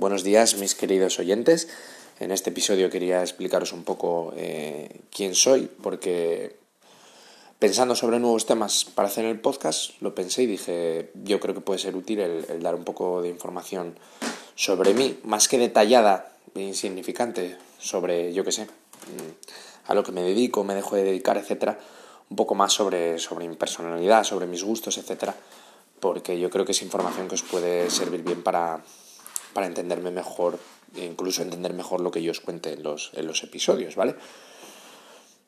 Buenos días, mis queridos oyentes. En este episodio quería explicaros un poco eh, quién soy, porque pensando sobre nuevos temas para hacer el podcast, lo pensé y dije, yo creo que puede ser útil el, dar un poco de información sobre mí, más que detallada e insignificante, sobre, yo qué sé, mm, a lo que me dedico, me dejo de dedicar, etcétera, un poco más sobre, sobre mi personalidad, sobre mis gustos, etcétera porque yo creo que es información que os puede servir bien para, para entenderme mejor, e incluso entender mejor lo que yo os cuente en los, en los episodios, ¿vale?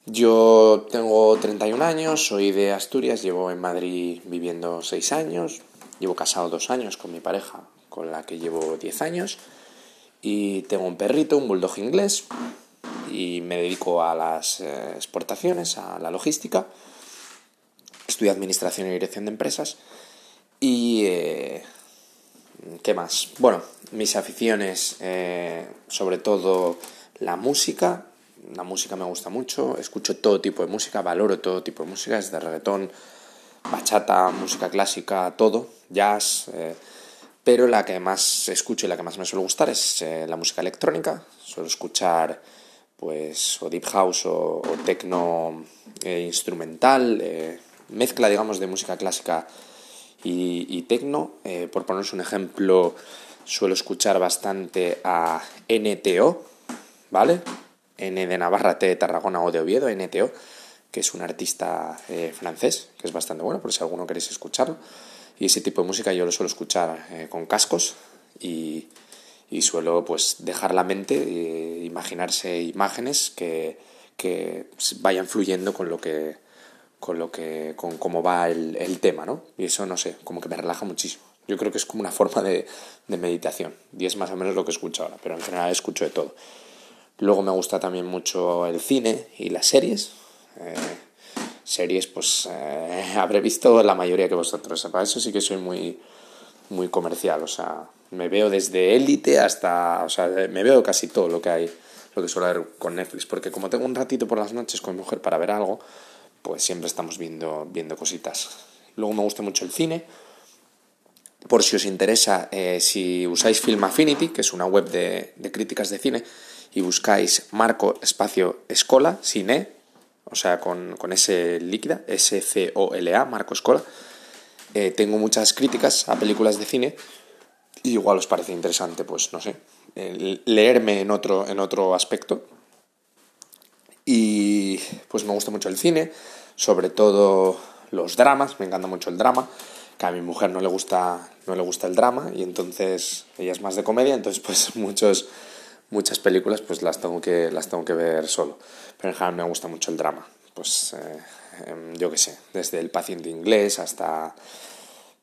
Yo tengo 31 años, soy de Asturias, llevo en Madrid viviendo 6 años, llevo casado 2 años con mi pareja, con la que llevo 10 años, y tengo un perrito, un bulldog inglés, y me dedico a las eh, exportaciones, a la logística, estudio Administración y Dirección de Empresas, y... Eh, ¿Qué más? Bueno, mis aficiones, eh, sobre todo la música. La música me gusta mucho, escucho todo tipo de música, valoro todo tipo de música, desde reggaetón, bachata, música clásica, todo, jazz. Eh, pero la que más escucho y la que más me suele gustar es la música electrónica. Suelo escuchar pues o deep house o, o techno instrumental, mezcla digamos de música clásica y, y tecno. Eh, por poneros un ejemplo, suelo escuchar bastante a NTO, ¿vale? N de Navarra, T de Tarragona o de Oviedo, NTO, que es un artista eh, francés, que es bastante bueno, por si alguno queréis escucharlo. Y ese tipo de música yo lo suelo escuchar eh, con cascos y, y, suelo pues dejar la mente, e imaginarse imágenes que, que vayan fluyendo con lo que con lo que con cómo va el, tema, ¿no? Y eso, no sé, como que me relaja muchísimo. Yo creo que es como una forma de, meditación. Y es más o menos lo que escucho ahora, pero en general escucho de todo. Luego me gusta también mucho el cine y las series. Eh, series, pues eh, habré visto la mayoría que vosotros. Para eso sí que soy muy, muy comercial. O sea, me veo desde élite hasta. O sea, me veo casi todo lo que hay, lo que suele ver con Netflix. Porque como tengo un ratito por las noches con mi mujer para ver algo, pues siempre estamos viendo, viendo cositas. Luego me gusta mucho el cine. Por si os interesa, eh, si usáis Film Affinity, que es una web de, de, críticas de cine, y buscáis Marco Espacio Escola, cine, o sea, con, con S líquida, S-C-O-L-A, Marco Escola, eh, tengo muchas críticas a películas de cine y igual os parece interesante, pues no sé, leerme en otro, en otro aspecto y pues me gusta mucho el cine, sobre todo los dramas, me encanta mucho el drama, que a mi mujer no le gusta, no le gusta el drama y entonces ella es más de comedia, entonces pues muchos, muchas películas pues las tengo que, las tengo que ver solo. Pero en general me gusta mucho el drama, pues eh, em, yo qué sé, desde El paciente inglés hasta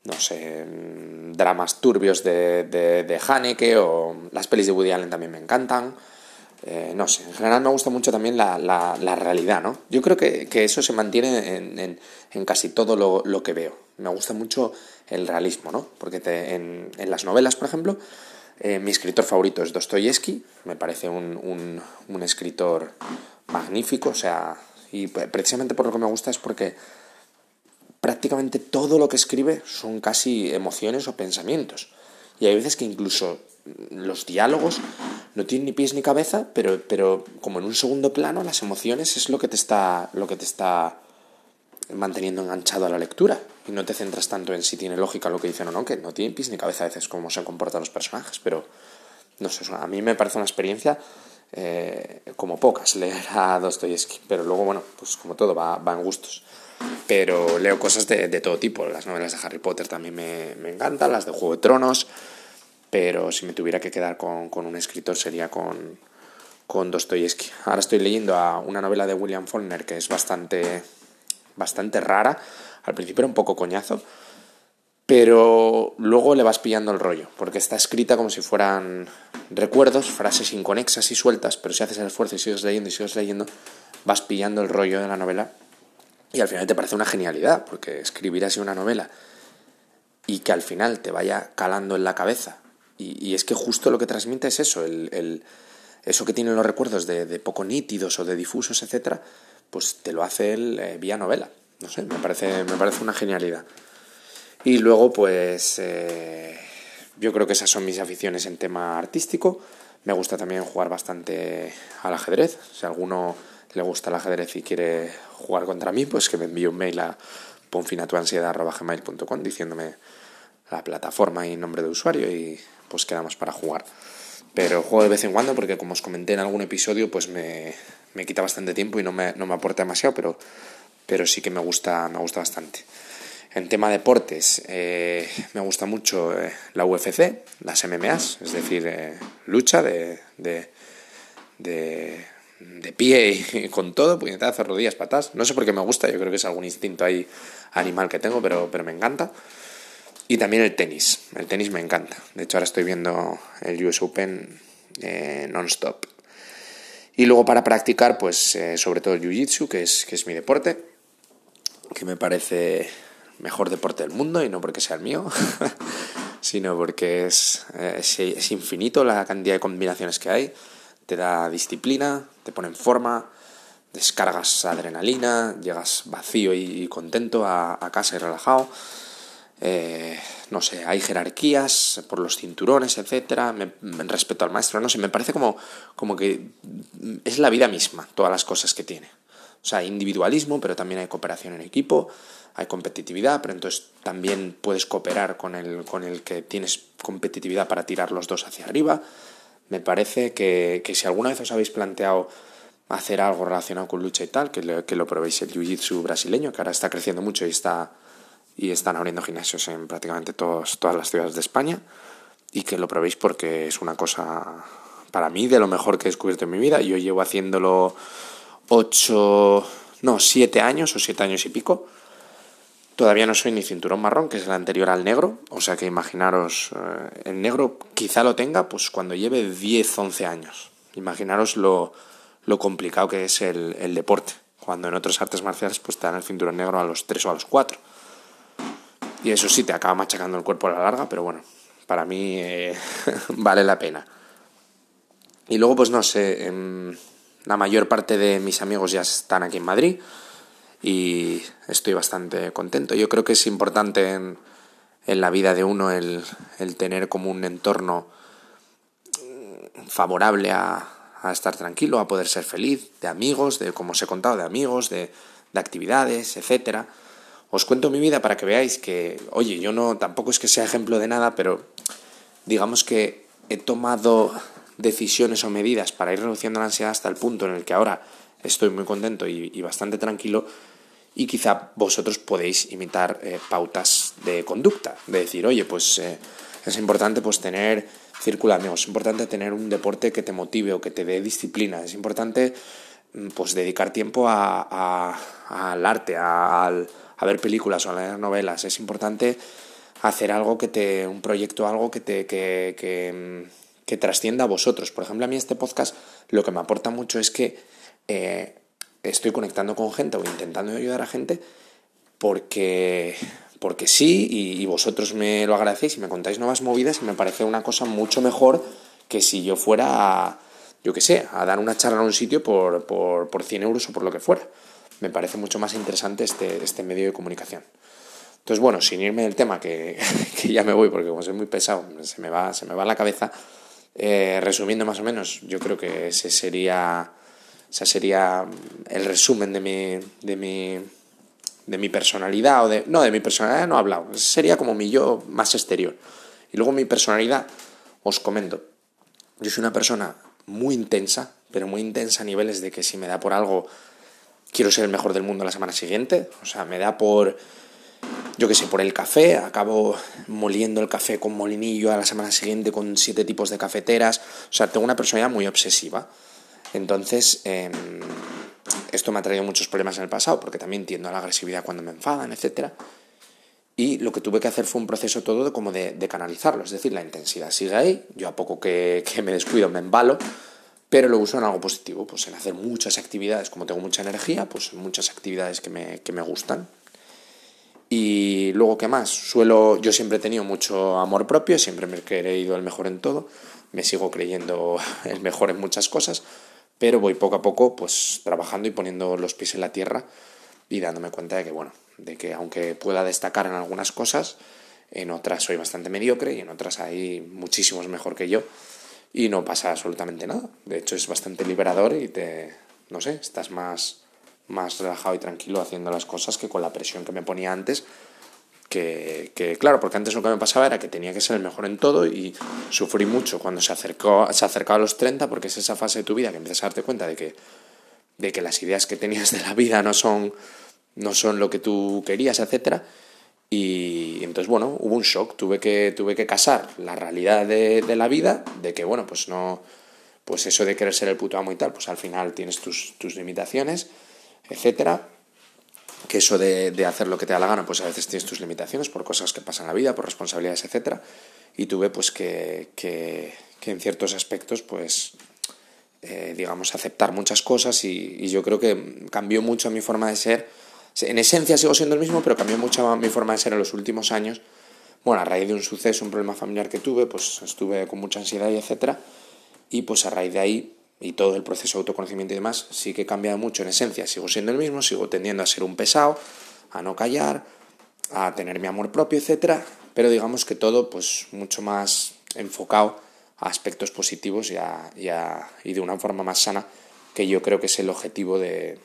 no sé, em, dramas turbios de, de, de Haneke o las pelis de Woody Allen también me encantan. Eh, no sé, en general me gusta mucho también la, la, realidad, ¿no? Yo creo que, que eso se mantiene en, en, casi todo lo, lo, que veo. Me gusta mucho el realismo, ¿no? Porque en, en, las novelas, por ejemplo, eh, mi escritor favorito es Dostoyevsky, me parece un, un, un, escritor magnífico, o sea, y precisamente por lo que me gusta es porque prácticamente todo lo que escribe son casi emociones o pensamientos. Y hay veces que incluso los diálogos no tienen ni pies ni cabeza, pero, pero como en un segundo plano, las emociones es lo que te está, lo que te está manteniendo enganchado a la lectura. Y no te centras tanto en si tiene lógica lo que dicen o no, que no tiene pies ni cabeza a veces cómo se comportan los personajes, pero no sé, a mí me parece una experiencia eh, como pocas leer a Dostoyevsky, pero luego, bueno, pues como todo, va, va en gustos. Pero leo cosas de, de, todo tipo, las novelas de Harry Potter también me, me encantan, las de Juego de Tronos, pero si me tuviera que quedar con, con un escritor sería con, con Dostoyevsky. Ahora estoy leyendo a una novela de William Faulkner que es bastante, bastante rara. Al principio era un poco coñazo, pero luego le vas pillando el rollo, porque está escrita como si fueran recuerdos, frases inconexas y sueltas, pero si haces el esfuerzo y sigues leyendo y sigues leyendo, vas pillando el rollo de la novela y al final te parece una genialidad, porque escribir así una novela y que al final te vaya calando en la cabeza y, es que justo lo que transmite es eso, el, el, eso que tienen los recuerdos de, poco nítidos o de difusos, etcétera, pues te lo hace él eh, vía novela. No sé, me parece, me parece una genialidad. Y luego, pues, eh, yo creo que esas son mis aficiones en tema artístico. Me gusta también jugar bastante al ajedrez. Si a alguno le gusta el ajedrez y quiere jugar contra mí, pues que me envíe un mail a ponfinatuansiedad.gmail.com diciéndome la plataforma y nombre de usuario y pues quedamos para jugar. Pero juego de vez en cuando porque como os comenté en algún episodio pues me, me quita bastante tiempo y no me, no me aporta demasiado, pero, pero sí que me gusta, me gusta bastante. En tema deportes, eh, me gusta mucho eh, la UFC, las MMAs, es decir, eh, lucha de, de, de, pie y con todo, puñetazos, rodillas, patas. No sé por qué me gusta, yo creo que es algún instinto ahí animal que tengo, pero, pero me encanta. Y también el tenis, el tenis me encanta. De hecho, ahora estoy viendo el US Open non-stop. Y luego para practicar, pues sobre todo el Jiu-Jitsu, que es, que es mi deporte, que me parece mejor deporte del mundo y no porque sea el mío, sino porque es, es, infinito la cantidad de combinaciones que hay. Te da disciplina, te pone en forma, descargas adrenalina, llegas vacío y, contento a, casa y relajado. Eh, no sé, hay jerarquías por los cinturones, etcétera, me, respeto al maestro, no sé, me parece como, como que es la vida misma, todas las cosas que tiene. O sea, hay individualismo, pero también hay cooperación en equipo, hay competitividad, pero entonces también puedes cooperar con el, con el que tienes competitividad para tirar los dos hacia arriba. Me parece que, que si alguna vez os habéis planteado hacer algo relacionado con lucha y tal, que, lo, que lo probéis el Jiu-Jitsu brasileño, que ahora está creciendo mucho y, está, y están abriendo gimnasios en prácticamente todos, todas las ciudades de España, y que lo probéis porque es una cosa, para mí, de lo mejor que he descubierto en mi vida. Yo llevo haciéndolo ocho, no, siete años o siete años y pico. Todavía no soy ni cinturón marrón, que es el anterior al negro, o sea que imaginaros, eh, el negro quizá lo tenga pues cuando lleve 10, 11 años. Imaginaros lo, lo complicado que es el, el, deporte, cuando en otras artes marciales pues te dan el cinturón negro a los 3 o a los 4. Y eso sí, te acaba machacando el cuerpo a la larga, pero bueno, para mí eh, vale la pena. Y luego pues no sé, em, la mayor parte de mis amigos ya están aquí en Madrid y estoy bastante contento. Yo creo que es importante en, en la vida de uno el, tener como un entorno favorable a, a, estar tranquilo, a poder ser feliz, de amigos, de como os he contado, de amigos, de, de actividades, etcétera. Os cuento mi vida para que veáis que, oye, yo no tampoco es que sea ejemplo de nada, pero digamos que he tomado decisiones o medidas para ir reduciendo la ansiedad hasta el punto en el que ahora estoy muy contento y, bastante tranquilo y quizá vosotros podéis imitar eh, pautas de conducta, de decir, oye, pues eh, es importante pues tener círculo de amigos, es importante tener un deporte que te motive o que te dé disciplina, es importante mm, pues dedicar tiempo a, al arte, a, a, ver películas o a leer novelas, es importante hacer algo que te, un proyecto, algo que te, que, que mm, que trascienda a vosotros. Por ejemplo, a mí este podcast lo que me aporta mucho es que eh, estoy conectando con gente o intentando ayudar a gente porque, porque sí y, vosotros me lo agradecéis y me contáis nuevas movidas y me parece una cosa mucho mejor que si yo fuera a, yo qué sé, a dar una charla en un sitio por, por, por 100 euros o por lo que fuera. Me parece mucho más interesante este, este medio de comunicación. Entonces, bueno, sin irme del tema, que, que ya me voy porque como soy muy pesado, se me va, se me va la cabeza. Eh, resumiendo más o menos, yo creo que ese sería, ese sería el resumen de mi, de mi, de mi personalidad, o de, no, de mi personalidad no he hablado, sería como mi yo más exterior. Y luego mi personalidad, os comento, yo soy una persona muy intensa, pero muy intensa a niveles de que si me da por algo, quiero ser el mejor del mundo la semana siguiente, o sea, me da por yo qué sé, por el café, acabo moliendo el café con molinillo a la semana siguiente con siete tipos de cafeteras, o sea, tengo una personalidad muy obsesiva. Entonces, eh, esto me ha traído muchos problemas en el pasado, porque también tiendo a la agresividad cuando me enfadan, etc. Y lo que tuve que hacer fue un proceso todo como de, de canalizarlo, es decir, la intensidad sigue ahí, yo a poco que me descuido me embalo, pero lo uso en algo positivo, pues en hacer muchas actividades, como tengo mucha energía, pues muchas actividades que me, que me gustan, y luego, ¿qué más? Suelo, yo siempre he tenido mucho amor propio, siempre me he creído el mejor en todo, me sigo creyendo el mejor en muchas cosas, pero voy poco a poco pues trabajando y poniendo los pies en la tierra y dándome cuenta de que, bueno, de que aunque pueda destacar en algunas cosas, en otras soy bastante mediocre y en otras hay muchísimos mejor que yo y no pasa absolutamente nada. De hecho es bastante liberador y te, no sé, estás más, más relajado y tranquilo haciendo las cosas que con la presión que me ponía antes. Que, que, claro, porque antes lo que me pasaba era que tenía que ser el mejor en todo y sufrí mucho cuando se acercó, se acercaba a los 30 porque es esa fase de tu vida que empiezas a darte cuenta de que, de que las ideas que tenías de la vida no son, no son lo que tú querías, etcétera y entonces, bueno, hubo un shock, tuve que, tuve que casar la realidad de, de, la vida, de que, bueno, pues no, pues eso de querer ser el puto amo y tal, pues al final tienes tus, tus limitaciones, etcétera. Que eso de, de, hacer lo que te da la gana, pues a veces tienes tus limitaciones por cosas que pasan en la vida, por responsabilidades, etcétera. Y tuve pues que, que, que en ciertos aspectos, pues, eh, digamos, aceptar muchas cosas y, y yo creo que cambió mucho mi forma de ser en esencia sigo siendo el mismo, pero cambió mucho mi forma de ser en los últimos años. Bueno, a raíz de un suceso, un problema familiar que tuve, pues estuve con mucha ansiedad y etcétera. Y pues a raíz de ahí y todo el proceso de autoconocimiento y demás, sí que he cambiado mucho en esencia. Sigo siendo el mismo, sigo tendiendo a ser un pesado, a no callar, a tener mi amor propio, etcétera. Pero digamos que todo, pues mucho más enfocado a aspectos positivos y, a, y, a, y de una forma más sana, que yo creo que es el objetivo de,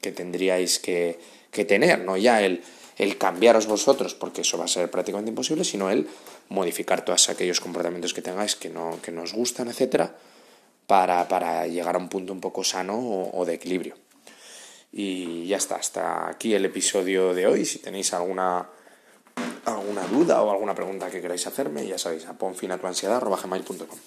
que tendríais que, que tener, no ya el, el cambiaros vosotros, porque eso va a ser prácticamente imposible, sino el modificar todos aquellos comportamientos que tengáis que no, que nos gustan, etcétera, para, para llegar a un punto un poco sano o, o de equilibrio. Y ya está, hasta aquí el episodio de hoy. Si tenéis alguna, alguna duda o alguna pregunta que queráis hacerme, ya sabéis, a ponfinatuansiedad.com.